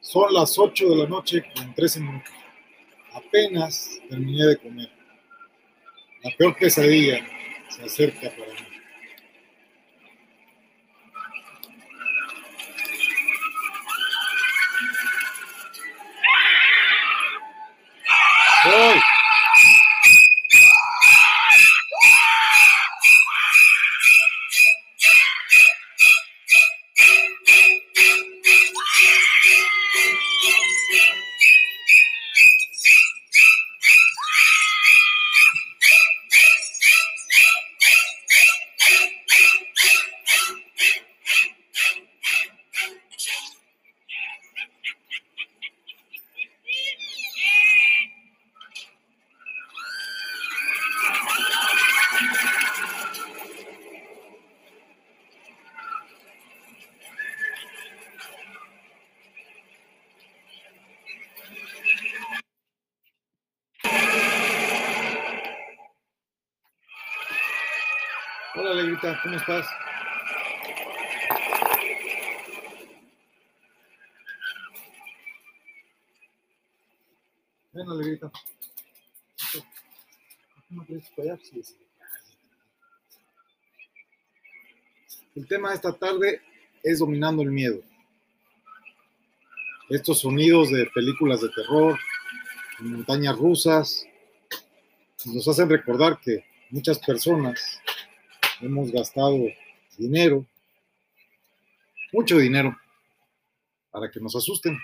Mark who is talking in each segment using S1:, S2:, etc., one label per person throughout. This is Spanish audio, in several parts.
S1: Son las 8 de la noche con 13 minutos. Apenas terminé de comer. La peor pesadilla se acerca para mí. ¿Cómo estás? Ven, Alegrita. ¿Cómo para allá? Sí, sí. El tema de esta tarde es dominando el miedo. Estos sonidos de películas de terror, montañas rusas, nos hacen recordar que muchas personas hemos gastado dinero, mucho dinero, para que nos asusten,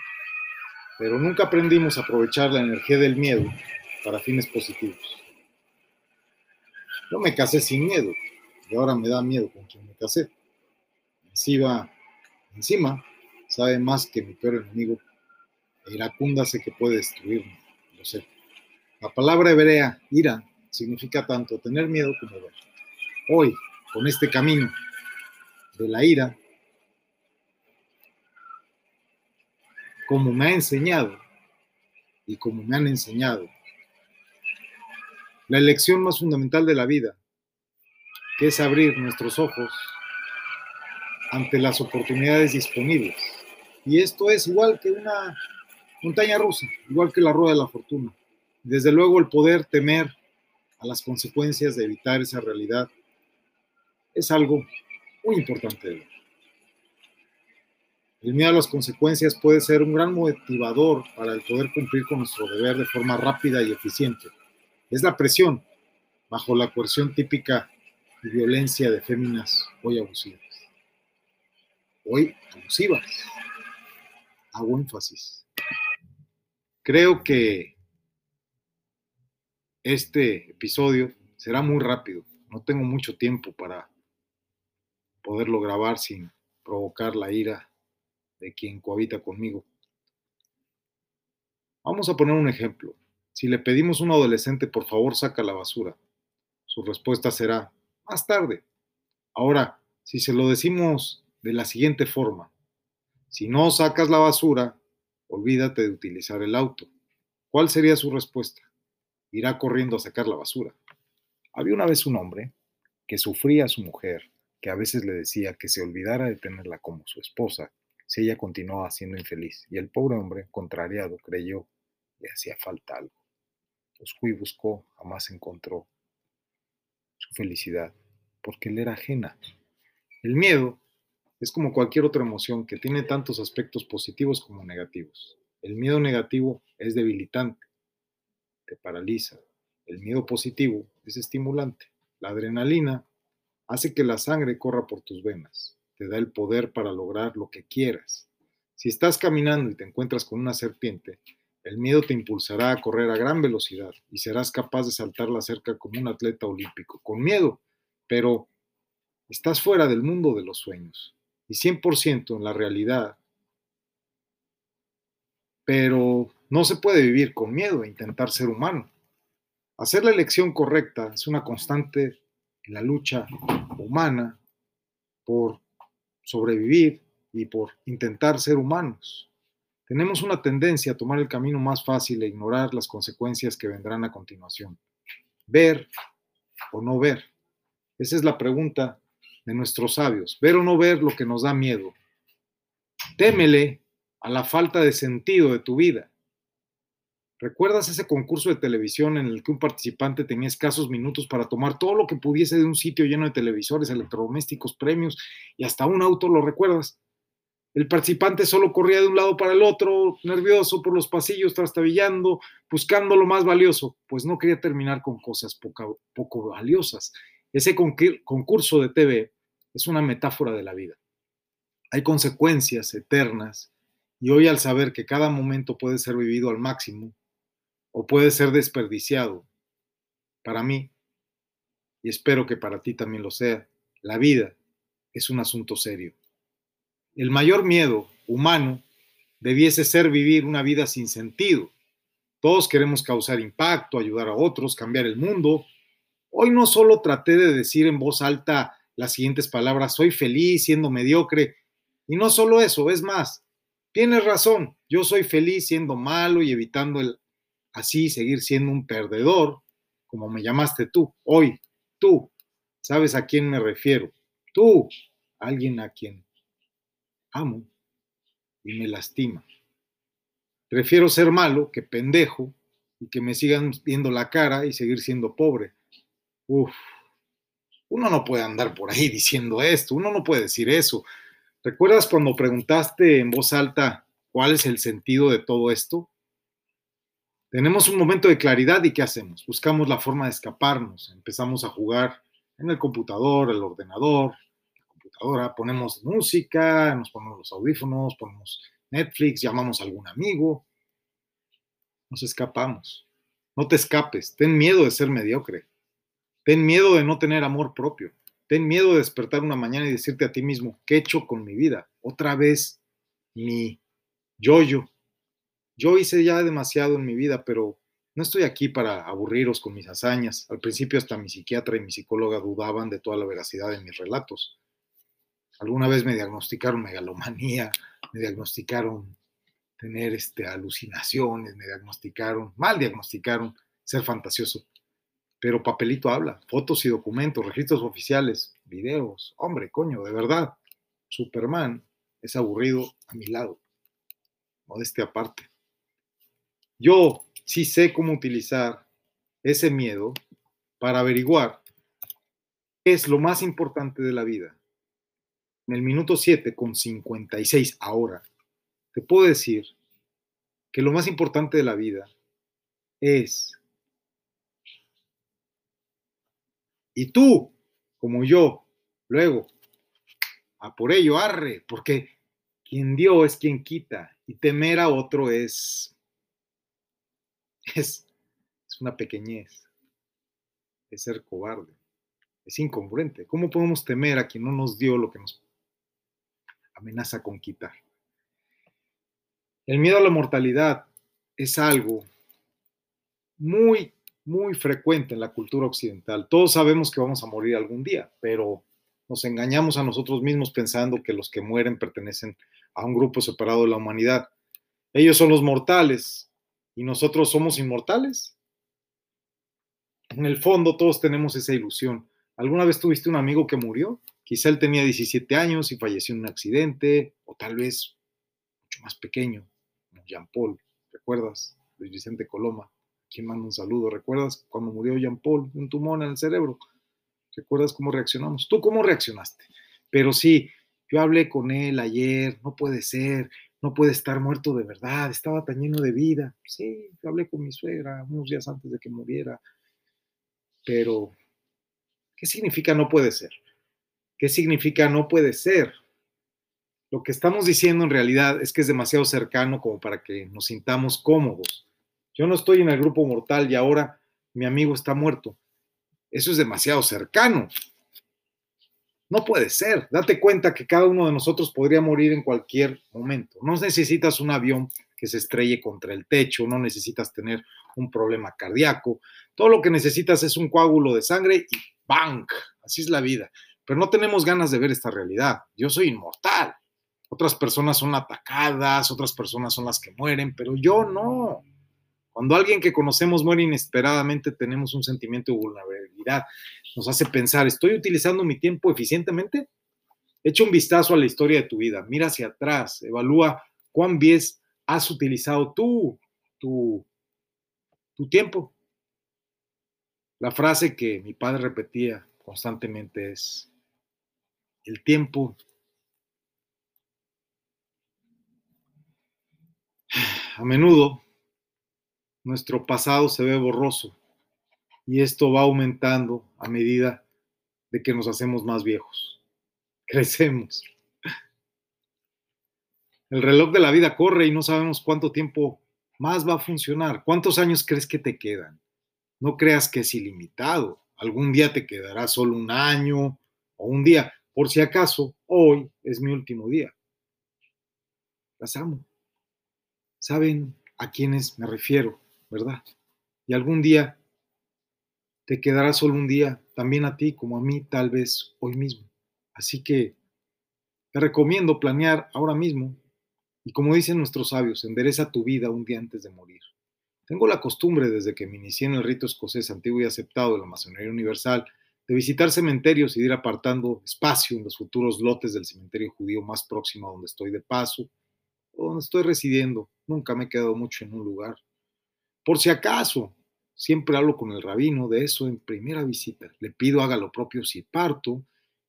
S1: pero nunca aprendimos a aprovechar la energía del miedo para fines positivos. Yo me casé sin miedo y ahora me da miedo con quien me casé. Encima, encima sabe más que mi peor enemigo. Iracunda sé que puede destruirme, lo sé. La palabra hebrea, ira, significa tanto tener miedo como ver. Hoy, con este camino de la ira, como me ha enseñado y como me han enseñado, la elección más fundamental de la vida, que es abrir nuestros ojos ante las oportunidades disponibles. Y esto es igual que una montaña rusa, igual que la rueda de la fortuna. Desde luego el poder temer a las consecuencias de evitar esa realidad es algo muy importante. El miedo a las consecuencias puede ser un gran motivador para el poder cumplir con nuestro deber de forma rápida y eficiente. Es la presión bajo la coerción típica y violencia de féminas hoy abusivas. Hoy abusivas. Hago énfasis. Creo que este episodio será muy rápido. No tengo mucho tiempo para poderlo grabar sin provocar la ira de quien cohabita conmigo. Vamos a poner un ejemplo. Si le pedimos a un adolescente, por favor, saca la basura, su respuesta será, más tarde. Ahora, si se lo decimos de la siguiente forma, si no sacas la basura, olvídate de utilizar el auto. ¿Cuál sería su respuesta? Irá corriendo a sacar la basura. Había una vez un hombre que sufría a su mujer que a veces le decía que se olvidara de tenerla como su esposa si ella continuaba siendo infeliz, y el pobre hombre, contrariado, creyó le hacía falta algo. Buscó y buscó, jamás encontró su felicidad, porque le era ajena. El miedo es como cualquier otra emoción que tiene tantos aspectos positivos como negativos. El miedo negativo es debilitante, te paraliza. El miedo positivo es estimulante. La adrenalina hace que la sangre corra por tus venas, te da el poder para lograr lo que quieras. Si estás caminando y te encuentras con una serpiente, el miedo te impulsará a correr a gran velocidad y serás capaz de saltar la cerca como un atleta olímpico, con miedo, pero estás fuera del mundo de los sueños y 100% en la realidad. Pero no se puede vivir con miedo e intentar ser humano. Hacer la elección correcta es una constante en la lucha humana por sobrevivir y por intentar ser humanos. Tenemos una tendencia a tomar el camino más fácil e ignorar las consecuencias que vendrán a continuación. Ver o no ver. Esa es la pregunta de nuestros sabios. Ver o no ver lo que nos da miedo. Témele a la falta de sentido de tu vida. ¿Recuerdas ese concurso de televisión en el que un participante tenía escasos minutos para tomar todo lo que pudiese de un sitio lleno de televisores, electrodomésticos, premios y hasta un auto? ¿Lo recuerdas? El participante solo corría de un lado para el otro, nervioso por los pasillos, trastabillando, buscando lo más valioso, pues no quería terminar con cosas poco, valiosas. Ese concurso de TV es una metáfora de la vida. Hay consecuencias eternas y hoy al saber que cada momento puede ser vivido al máximo o puede ser desperdiciado, para mí, y espero que para ti también lo sea, la vida es un asunto serio. El mayor miedo humano debiese ser vivir una vida sin sentido. Todos queremos causar impacto, ayudar a otros, cambiar el mundo. Hoy no solo traté de decir en voz alta las siguientes palabras, soy feliz siendo mediocre. Y no solo eso, es más, tienes razón, yo soy feliz siendo malo y evitando el así seguir siendo un perdedor, como me llamaste tú, hoy, tú, ¿sabes a quién me refiero? Tú, alguien a quien amo y me lastima. Prefiero ser malo que pendejo y que me sigan viendo la cara y seguir siendo pobre. Uf, uno no puede andar por ahí diciendo esto, uno no puede decir eso. ¿Recuerdas cuando preguntaste en voz alta cuál es el sentido de todo esto? Tenemos un momento de claridad y ¿qué hacemos? Buscamos la forma de escaparnos, empezamos a jugar en el computador, el ordenador, Ahora ponemos música, nos ponemos los audífonos, ponemos Netflix, llamamos a algún amigo, nos escapamos. No te escapes, ten miedo de ser mediocre, ten miedo de no tener amor propio, ten miedo de despertar una mañana y decirte a ti mismo, ¿qué he hecho con mi vida? Otra vez mi yo-yo. Yo hice ya demasiado en mi vida, pero no estoy aquí para aburriros con mis hazañas. Al principio hasta mi psiquiatra y mi psicóloga dudaban de toda la veracidad de mis relatos. Alguna vez me diagnosticaron megalomanía, me diagnosticaron tener este, alucinaciones, me diagnosticaron, mal diagnosticaron ser fantasioso. Pero papelito habla, fotos y documentos, registros oficiales, videos. Hombre, coño, de verdad, Superman es aburrido a mi lado. Modestia aparte. Yo sí sé cómo utilizar ese miedo para averiguar qué es lo más importante de la vida. En el minuto 7 con 56 ahora, te puedo decir que lo más importante de la vida es, y tú, como yo, luego, a por ello, arre, porque quien dio es quien quita, y temer a otro es, es, es una pequeñez, es ser cobarde, es incongruente. ¿Cómo podemos temer a quien no nos dio lo que nos amenaza con quitar. El miedo a la mortalidad es algo muy, muy frecuente en la cultura occidental. Todos sabemos que vamos a morir algún día, pero nos engañamos a nosotros mismos pensando que los que mueren pertenecen a un grupo separado de la humanidad. Ellos son los mortales y nosotros somos inmortales. En el fondo todos tenemos esa ilusión. ¿Alguna vez tuviste un amigo que murió? Quizá él tenía 17 años y falleció en un accidente, o tal vez mucho más pequeño, como Jean Paul. ¿Recuerdas? Luis Vicente Coloma, quien manda un saludo. ¿Recuerdas cuando murió Jean Paul? Un tumor en el cerebro. ¿Recuerdas cómo reaccionamos? ¿Tú cómo reaccionaste? Pero sí, yo hablé con él ayer, no puede ser, no puede estar muerto de verdad, estaba tan lleno de vida. Sí, hablé con mi suegra unos días antes de que muriera. Pero, ¿qué significa no puede ser? ¿Qué significa no puede ser? Lo que estamos diciendo en realidad es que es demasiado cercano como para que nos sintamos cómodos. Yo no estoy en el grupo mortal y ahora mi amigo está muerto. Eso es demasiado cercano. No puede ser. Date cuenta que cada uno de nosotros podría morir en cualquier momento. No necesitas un avión que se estrelle contra el techo, no necesitas tener un problema cardíaco. Todo lo que necesitas es un coágulo de sangre y ¡bang! Así es la vida pero no tenemos ganas de ver esta realidad. Yo soy inmortal. Otras personas son atacadas, otras personas son las que mueren, pero yo no. Cuando alguien que conocemos muere inesperadamente, tenemos un sentimiento de vulnerabilidad. Nos hace pensar, ¿estoy utilizando mi tiempo eficientemente? Echa un vistazo a la historia de tu vida, mira hacia atrás, evalúa cuán bien has utilizado tú tu, tu tiempo. La frase que mi padre repetía constantemente es, el tiempo a menudo nuestro pasado se ve borroso y esto va aumentando a medida de que nos hacemos más viejos. Crecemos. El reloj de la vida corre y no sabemos cuánto tiempo más va a funcionar. ¿Cuántos años crees que te quedan? No creas que es ilimitado. Algún día te quedará solo un año o un día. Por si acaso, hoy es mi último día. Las amo. Saben a quiénes me refiero, ¿verdad? Y algún día te quedará solo un día, también a ti como a mí, tal vez hoy mismo. Así que te recomiendo planear ahora mismo y como dicen nuestros sabios, endereza tu vida un día antes de morir. Tengo la costumbre, desde que me inicié en el rito escocés antiguo y aceptado de la masonería universal, de visitar cementerios y de ir apartando espacio en los futuros lotes del cementerio judío más próximo a donde estoy de paso o donde estoy residiendo. Nunca me he quedado mucho en un lugar. Por si acaso, siempre hablo con el rabino de eso en primera visita. Le pido haga lo propio si parto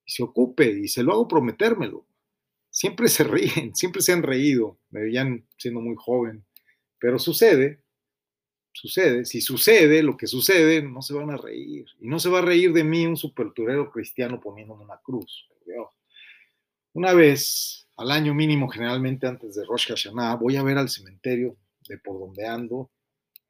S1: y se ocupe y se lo hago prometérmelo siempre se ríen, siempre se han reído, me veían siendo muy joven, pero sucede, sucede, si sucede lo que sucede, no se van a reír, y no se va a reír de mí un superturero cristiano poniéndome una cruz. Una vez al año mínimo, generalmente antes de Rosh Hashanah, voy a ver al cementerio de por donde ando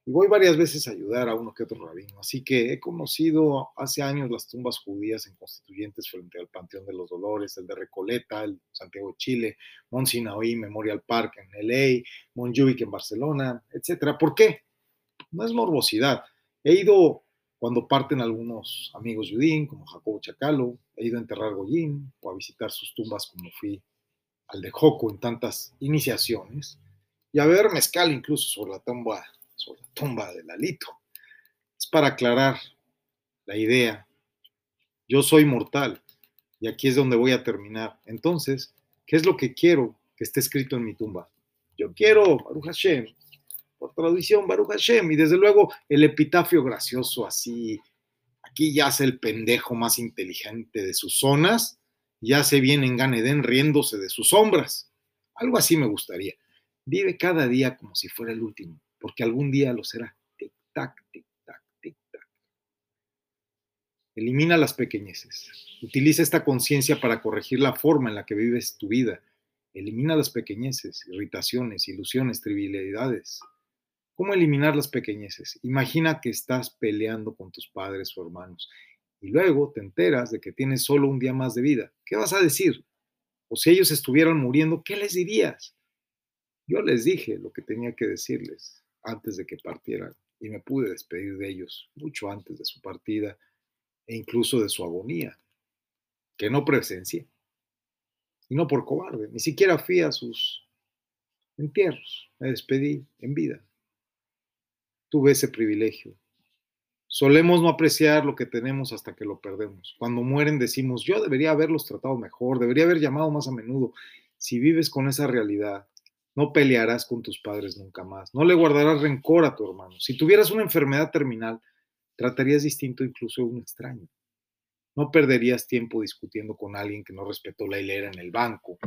S1: y voy varias veces a ayudar a uno que otro rabino. Así que he conocido hace años las tumbas judías en constituyentes frente al Panteón de los Dolores, el de Recoleta, el Santiago de Chile, Mont Sinaí Memorial Park en LA, Montjuic en Barcelona, etcétera. ¿Por qué? No es morbosidad. He ido cuando parten algunos amigos judín, como Jacobo Chacalo, he ido a enterrar Goyín o a visitar sus tumbas como fui al de Joco en tantas iniciaciones, y a ver mezcal incluso sobre la tumba sobre la tumba de Lalito. Es para aclarar la idea. Yo soy mortal y aquí es donde voy a terminar. Entonces, ¿qué es lo que quiero que esté escrito en mi tumba? Yo quiero Baruch Hashem, por tradición Baruch Hashem, y desde luego el epitafio gracioso así. Aquí yace el pendejo más inteligente de sus zonas, yace bien en Ganedén riéndose de sus sombras. Algo así me gustaría. Vive cada día como si fuera el último porque algún día lo será. Tic-tac, tic-tac, tic-tac. Elimina las pequeñeces. Utiliza esta conciencia para corregir la forma en la que vives tu vida. Elimina las pequeñeces, irritaciones, ilusiones, trivialidades. ¿Cómo eliminar las pequeñeces? Imagina que estás peleando con tus padres o hermanos y luego te enteras de que tienes solo un día más de vida. ¿Qué vas a decir? O si ellos estuvieran muriendo, ¿qué les dirías? Yo les dije lo que tenía que decirles antes de que partieran y me pude despedir de ellos mucho antes de su partida e incluso de su agonía, que no presencié. Y no por cobarde, ni siquiera fui a sus entierros, me despedí en vida. Tuve ese privilegio. Solemos no apreciar lo que tenemos hasta que lo perdemos. Cuando mueren decimos, yo debería haberlos tratado mejor, debería haber llamado más a menudo. Si vives con esa realidad, no pelearás con tus padres nunca más. No le guardarás rencor a tu hermano. Si tuvieras una enfermedad terminal, tratarías distinto incluso a un extraño. No perderías tiempo discutiendo con alguien que no respetó la hilera en el banco.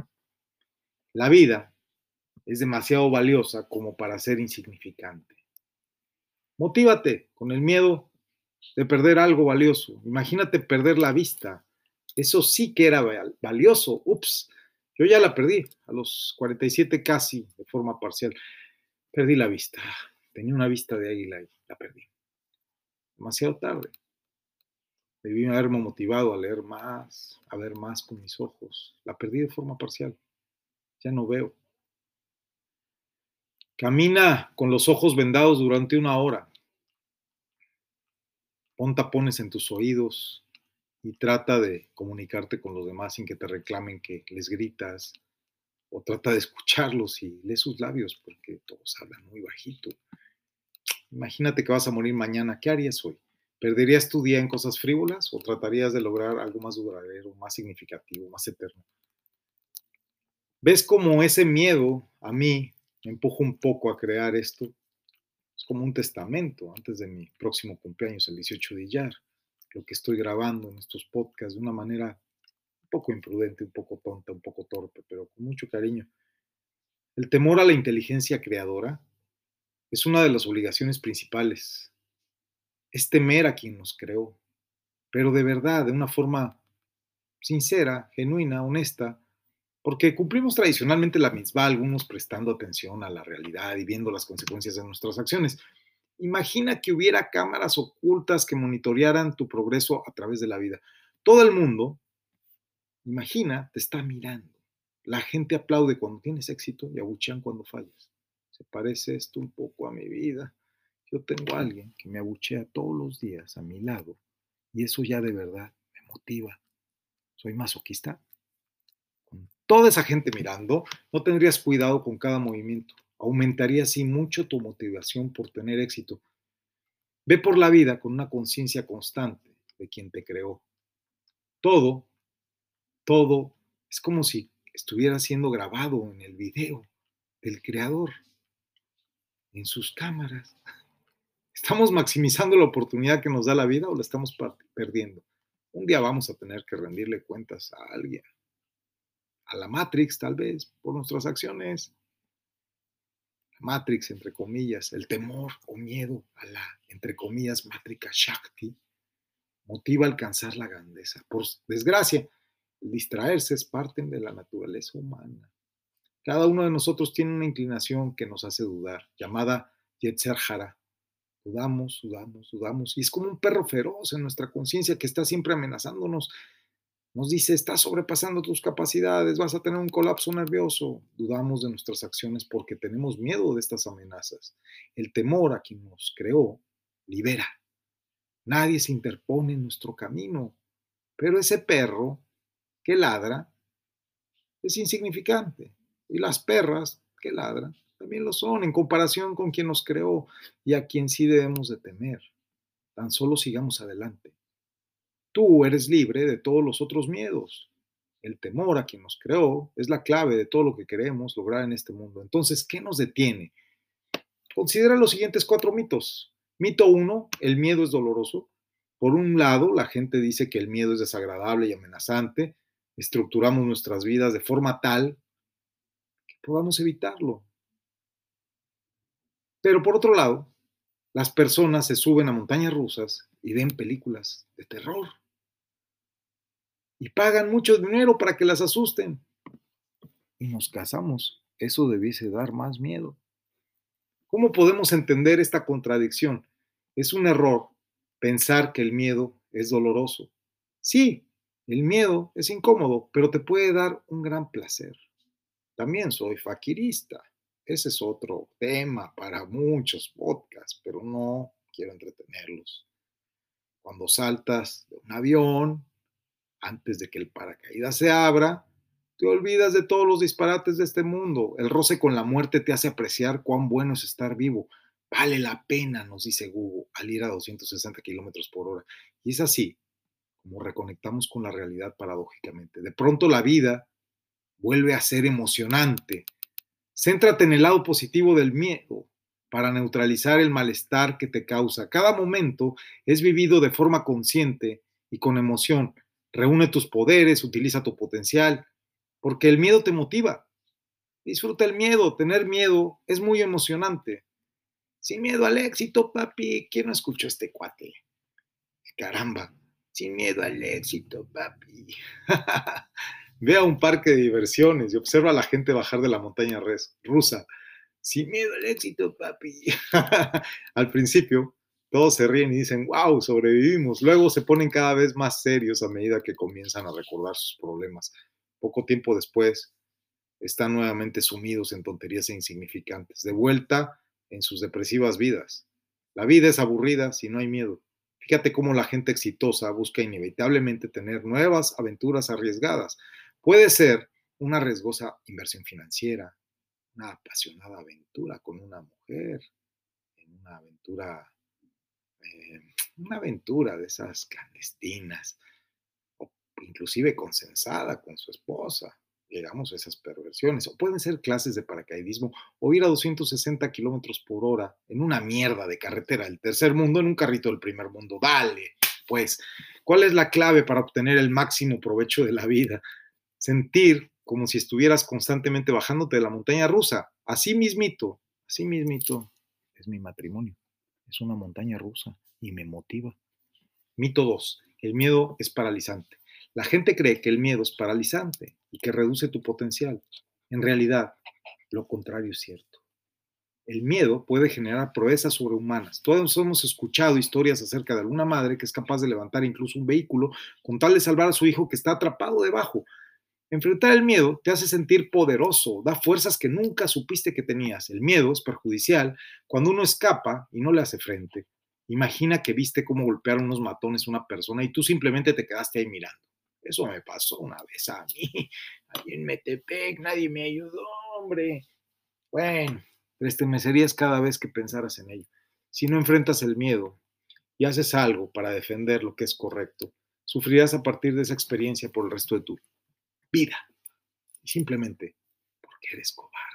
S1: La vida es demasiado valiosa como para ser insignificante. Motívate con el miedo de perder algo valioso. Imagínate perder la vista. Eso sí que era valioso. Ups, yo ya la perdí, a los 47 casi, de forma parcial. Perdí la vista. Tenía una vista de águila y la perdí. Demasiado tarde. Debí haberme motivado a leer más, a ver más con mis ojos. La perdí de forma parcial. Ya no veo. Camina con los ojos vendados durante una hora. Pon tapones en tus oídos y trata de comunicarte con los demás sin que te reclamen que les gritas o trata de escucharlos y lee sus labios porque todos hablan muy bajito. Imagínate que vas a morir mañana, ¿qué harías hoy? ¿Perderías tu día en cosas frívolas o tratarías de lograr algo más duradero, más significativo, más eterno? ¿Ves cómo ese miedo a mí me empuja un poco a crear esto? Es como un testamento antes de mi próximo cumpleaños, el 18 de Iyar, lo que estoy grabando en estos podcasts de una manera un poco imprudente, un poco tonta, un poco torpe, pero con mucho cariño. El temor a la inteligencia creadora es una de las obligaciones principales. Es temer a quien nos creó, pero de verdad, de una forma sincera, genuina, honesta, porque cumplimos tradicionalmente la misma, algunos prestando atención a la realidad y viendo las consecuencias de nuestras acciones. Imagina que hubiera cámaras ocultas que monitorearan tu progreso a través de la vida. Todo el mundo, imagina, te está mirando. La gente aplaude cuando tienes éxito y abuchean cuando fallas. Se parece esto un poco a mi vida. Yo tengo a alguien que me abuchea todos los días a mi lado y eso ya de verdad me motiva. Soy masoquista. Con toda esa gente mirando, no tendrías cuidado con cada movimiento. Aumentaría así mucho tu motivación por tener éxito. Ve por la vida con una conciencia constante de quien te creó. Todo, todo es como si estuviera siendo grabado en el video del creador, en sus cámaras. ¿Estamos maximizando la oportunidad que nos da la vida o la estamos perdiendo? Un día vamos a tener que rendirle cuentas a alguien, a la Matrix tal vez, por nuestras acciones. Matrix, entre comillas, el temor o miedo a la, entre comillas, Matrika Shakti, motiva alcanzar la grandeza. Por desgracia, distraerse es parte de la naturaleza humana. Cada uno de nosotros tiene una inclinación que nos hace dudar, llamada Yetzer Hara, Dudamos, dudamos, dudamos. Y es como un perro feroz en nuestra conciencia que está siempre amenazándonos. Nos dice, estás sobrepasando tus capacidades, vas a tener un colapso nervioso. Dudamos de nuestras acciones porque tenemos miedo de estas amenazas. El temor a quien nos creó libera. Nadie se interpone en nuestro camino. Pero ese perro que ladra es insignificante. Y las perras que ladran también lo son en comparación con quien nos creó y a quien sí debemos de temer. Tan solo sigamos adelante. Tú eres libre de todos los otros miedos. El temor a quien nos creó es la clave de todo lo que queremos lograr en este mundo. Entonces, ¿qué nos detiene? Considera los siguientes cuatro mitos. Mito uno, el miedo es doloroso. Por un lado, la gente dice que el miedo es desagradable y amenazante. Estructuramos nuestras vidas de forma tal que podamos evitarlo. Pero por otro lado, las personas se suben a montañas rusas y ven películas de terror. Y pagan mucho dinero para que las asusten. Y nos casamos. Eso debiese dar más miedo. ¿Cómo podemos entender esta contradicción? Es un error pensar que el miedo es doloroso. Sí, el miedo es incómodo, pero te puede dar un gran placer. También soy faquirista. Ese es otro tema para muchos podcasts, pero no quiero entretenerlos. Cuando saltas de un avión, antes de que el paracaídas se abra, te olvidas de todos los disparates de este mundo. El roce con la muerte te hace apreciar cuán bueno es estar vivo. Vale la pena, nos dice Google, al ir a 260 kilómetros por hora. Y es así como reconectamos con la realidad paradójicamente. De pronto la vida vuelve a ser emocionante Céntrate en el lado positivo del miedo para neutralizar el malestar que te causa. Cada momento es vivido de forma consciente y con emoción. Reúne tus poderes, utiliza tu potencial, porque el miedo te motiva. Disfruta el miedo, tener miedo es muy emocionante. Sin miedo al éxito, papi. ¿Quién no escuchó este cuate? Caramba, sin miedo al éxito, papi. Ve a un parque de diversiones y observa a la gente bajar de la montaña rusa. Sin miedo al éxito, papi. al principio, todos se ríen y dicen, wow, sobrevivimos. Luego se ponen cada vez más serios a medida que comienzan a recordar sus problemas. Poco tiempo después, están nuevamente sumidos en tonterías e insignificantes, de vuelta en sus depresivas vidas. La vida es aburrida si no hay miedo. Fíjate cómo la gente exitosa busca inevitablemente tener nuevas aventuras arriesgadas, Puede ser una riesgosa inversión financiera, una apasionada aventura con una mujer, una aventura, eh, una aventura de esas clandestinas, o inclusive consensada con su esposa. llegamos a esas perversiones. O pueden ser clases de paracaidismo o ir a 260 kilómetros por hora en una mierda de carretera del tercer mundo en un carrito del primer mundo. Dale, pues, ¿cuál es la clave para obtener el máximo provecho de la vida? Sentir como si estuvieras constantemente bajándote de la montaña rusa. Así mismito, así mismito es mi matrimonio. Es una montaña rusa y me motiva. Mito 2. El miedo es paralizante. La gente cree que el miedo es paralizante y que reduce tu potencial. En realidad, lo contrario es cierto. El miedo puede generar proezas sobrehumanas. Todos hemos escuchado historias acerca de alguna madre que es capaz de levantar incluso un vehículo con tal de salvar a su hijo que está atrapado debajo. Enfrentar el miedo te hace sentir poderoso, da fuerzas que nunca supiste que tenías. El miedo es perjudicial cuando uno escapa y no le hace frente. Imagina que viste cómo golpearon unos matones a una persona y tú simplemente te quedaste ahí mirando. Eso me pasó una vez a mí, ahí en Metepec, nadie me ayudó, hombre. Bueno, te estremecerías cada vez que pensaras en ello. Si no enfrentas el miedo y haces algo para defender lo que es correcto, sufrirás a partir de esa experiencia por el resto de tu vida. Y simplemente porque eres cobarde.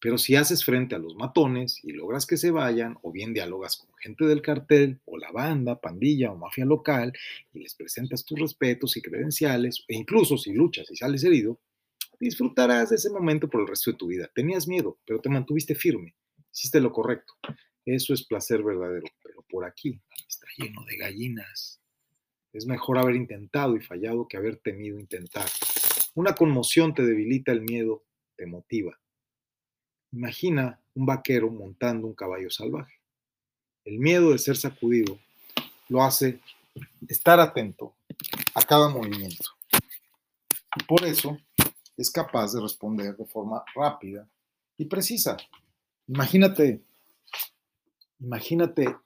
S1: Pero si haces frente a los matones y logras que se vayan, o bien dialogas con gente del cartel, o la banda, pandilla o mafia local, y les presentas tus respetos y credenciales, e incluso si luchas y sales herido, disfrutarás de ese momento por el resto de tu vida. Tenías miedo, pero te mantuviste firme, hiciste lo correcto. Eso es placer verdadero, pero por aquí está lleno de gallinas. Es mejor haber intentado y fallado que haber temido intentar. Una conmoción te debilita el miedo, te motiva. Imagina un vaquero montando un caballo salvaje. El miedo de ser sacudido lo hace estar atento a cada movimiento. Y por eso es capaz de responder de forma rápida y precisa. Imagínate, imagínate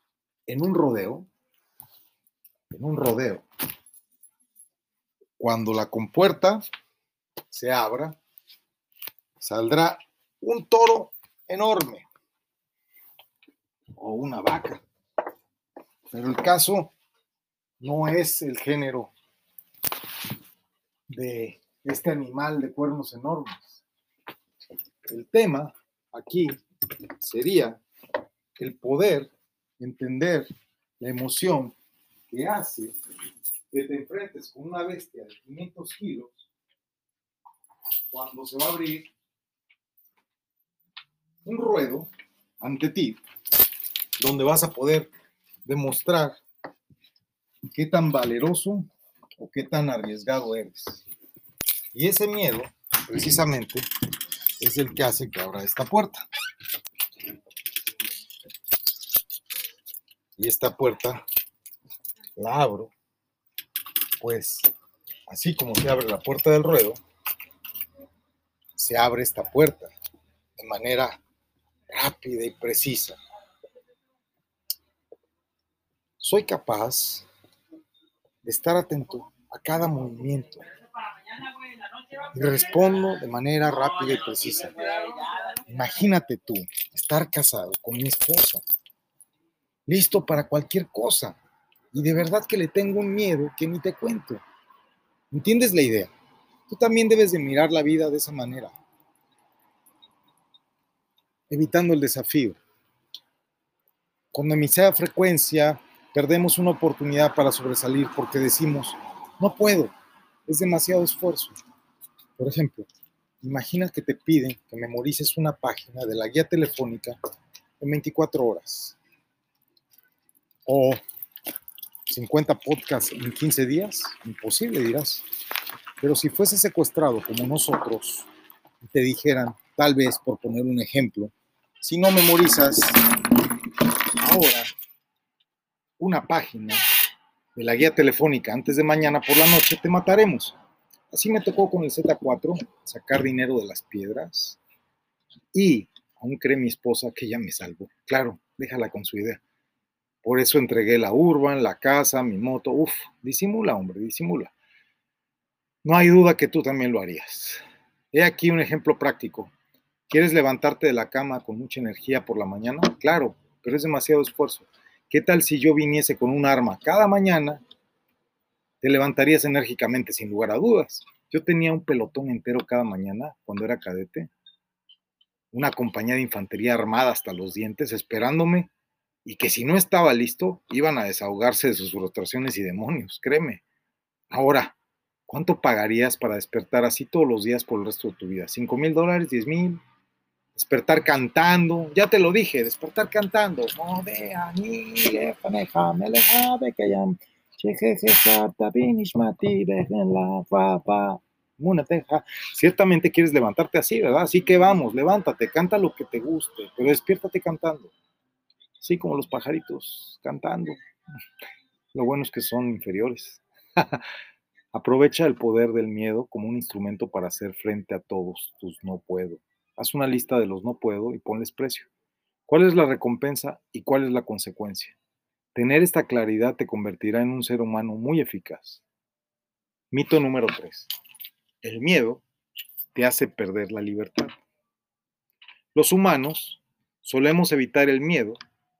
S1: en un rodeo, en un rodeo, cuando la compuerta se abra, saldrá un toro enorme o una vaca. Pero el caso no es el género de este animal de cuernos enormes. El tema aquí sería el poder entender la emoción que hace que te enfrentes con una bestia de 500 kilos cuando se va a abrir un ruedo ante ti donde vas a poder demostrar qué tan valeroso o qué tan arriesgado eres. Y ese miedo, precisamente, es el que hace que abra esta puerta. Y esta puerta la abro, pues así como se abre la puerta del ruedo, se abre esta puerta de manera rápida y precisa. Soy capaz de estar atento a cada movimiento y respondo de manera rápida y precisa. Imagínate tú estar casado con mi esposa, listo para cualquier cosa, y de verdad que le tengo un miedo que ni te cuento. ¿Entiendes la idea? Tú también debes de mirar la vida de esa manera evitando el desafío. Con demasiada frecuencia perdemos una oportunidad para sobresalir porque decimos, no puedo, es demasiado esfuerzo. Por ejemplo, imagina que te piden que memorices una página de la guía telefónica en 24 horas o 50 podcasts en 15 días. Imposible, dirás. Pero si fuese secuestrado como nosotros te dijeran, Tal vez, por poner un ejemplo, si no memorizas ahora una página de la guía telefónica antes de mañana por la noche, te mataremos. Así me tocó con el Z4 sacar dinero de las piedras y aún cree mi esposa que ella me salvó. Claro, déjala con su idea. Por eso entregué la urban, la casa, mi moto. Uf, disimula, hombre, disimula. No hay duda que tú también lo harías. He aquí un ejemplo práctico. ¿Quieres levantarte de la cama con mucha energía por la mañana? Claro, pero es demasiado esfuerzo. ¿Qué tal si yo viniese con un arma cada mañana te levantarías enérgicamente sin lugar a dudas. Yo tenía un pelotón entero cada mañana cuando era cadete, una compañía de infantería armada hasta los dientes esperándome y que si no estaba listo iban a desahogarse de sus frustraciones y demonios, créeme. Ahora, ¿cuánto pagarías para despertar así todos los días por el resto de tu vida? ¿Cinco mil dólares? ¿Diez mil? Despertar cantando, ya te lo dije, despertar cantando. Ciertamente quieres levantarte así, ¿verdad? Así que vamos, levántate, canta lo que te guste, pero despiértate cantando. Así como los pajaritos cantando. Lo bueno es que son inferiores. Aprovecha el poder del miedo como un instrumento para hacer frente a todos tus no puedo. Haz una lista de los no puedo y ponles precio. ¿Cuál es la recompensa y cuál es la consecuencia? Tener esta claridad te convertirá en un ser humano muy eficaz. Mito número 3. El miedo te hace perder la libertad. Los humanos solemos evitar el miedo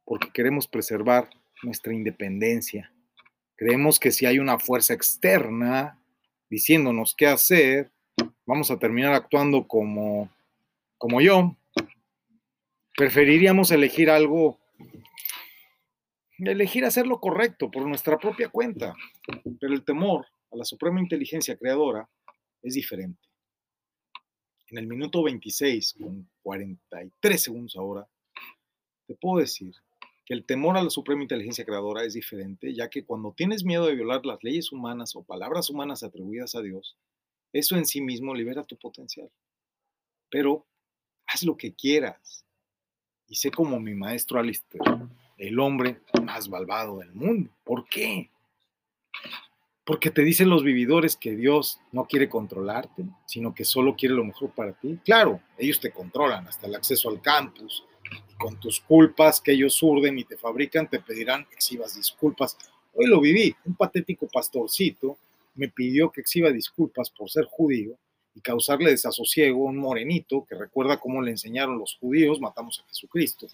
S1: porque queremos preservar nuestra independencia. Creemos que si hay una fuerza externa diciéndonos qué hacer, vamos a terminar actuando como, como yo. Preferiríamos elegir algo elegir hacer lo correcto por nuestra propia cuenta. Pero el temor a la suprema inteligencia creadora es diferente. En el minuto 26, con 43 segundos ahora, te puedo decir que el temor a la suprema inteligencia creadora es diferente, ya que cuando tienes miedo de violar las leyes humanas o palabras humanas atribuidas a Dios, eso en sí mismo libera tu potencial. Pero haz lo que quieras. Y sé como mi maestro Alistair, el hombre más malvado del mundo. ¿Por qué? Porque te dicen los vividores que Dios no quiere controlarte, sino que solo quiere lo mejor para ti. Claro, ellos te controlan hasta el acceso al campus. Con tus culpas que ellos urden y te fabrican, te pedirán que exhibas disculpas. Hoy lo viví. Un patético pastorcito me pidió que exhiba disculpas por ser judío y causarle desasosiego a un morenito que recuerda cómo le enseñaron los judíos, matamos a Jesucristo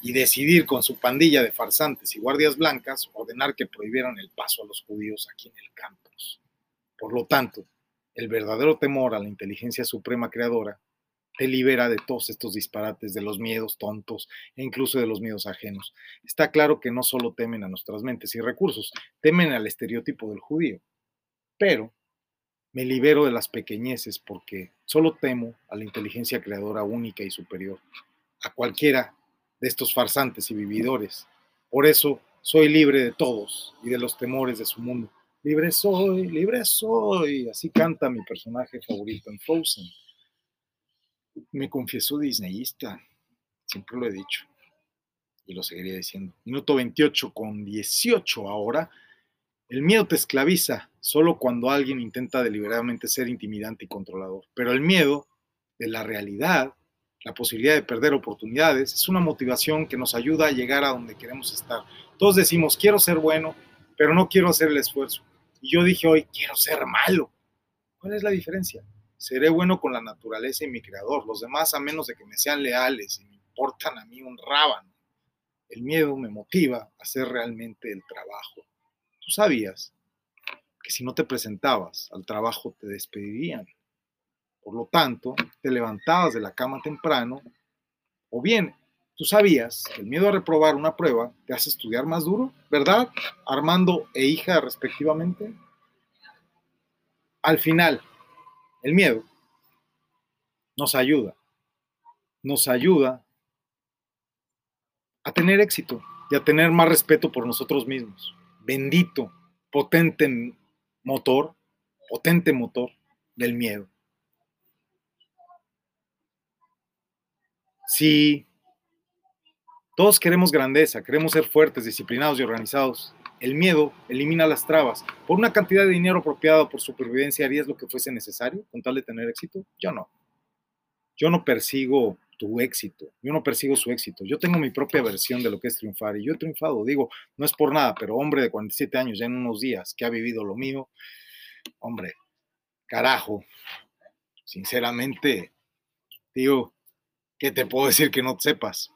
S1: y decidir con su pandilla de farsantes y guardias blancas ordenar que prohibieran el paso a los judíos aquí en el campus. Por lo tanto, el verdadero temor a la inteligencia suprema creadora te libera de todos estos disparates, de los miedos tontos e incluso de los miedos ajenos. Está claro que no solo temen a nuestras mentes y recursos, temen al estereotipo del judío. Pero me libero de las pequeñeces porque solo temo a la inteligencia creadora única y superior, a cualquiera de estos farsantes y vividores. Por eso soy libre de todos y de los temores de su mundo. Libre soy, libre soy. Así canta mi personaje favorito en Frozen. Me confieso disneyista, siempre lo he dicho y lo seguiría diciendo. Minuto 28 con 18 ahora. El miedo te esclaviza solo cuando alguien intenta deliberadamente ser intimidante y controlador. Pero el miedo de la realidad la posibilidad de perder oportunidades, es una motivación que nos ayuda a llegar a donde queremos estar. Todos decimos, quiero ser bueno, pero no quiero hacer el esfuerzo. Y yo dije hoy, quiero ser malo. ¿Cuál es la diferencia? Seré bueno con la naturaleza y mi creador. Los demás, a menos de que me sean leales y me importan a mí un rábano. El miedo me motiva a hacer realmente el trabajo. Tú sabías que si no te presentabas al trabajo te despedirían. Por lo tanto, te levantabas de la cama temprano, o bien tú sabías que el miedo a reprobar una prueba te hace estudiar más duro, ¿verdad? Armando e hija respectivamente. Al final, el miedo nos ayuda, nos ayuda a tener éxito y a tener más respeto por nosotros mismos. Bendito, potente motor, potente motor del miedo. Si todos queremos grandeza, queremos ser fuertes, disciplinados y organizados, el miedo elimina las trabas. Por una cantidad de dinero apropiado por supervivencia, ¿harías lo que fuese necesario con tal de tener éxito? Yo no. Yo no persigo tu éxito, yo no persigo su éxito. Yo tengo mi propia versión de lo que es triunfar y yo he triunfado. Digo, no es por nada, pero hombre de 47 años, ya en unos días, que ha vivido lo mío, hombre, carajo, sinceramente, digo, ¿qué te puedo decir que no sepas?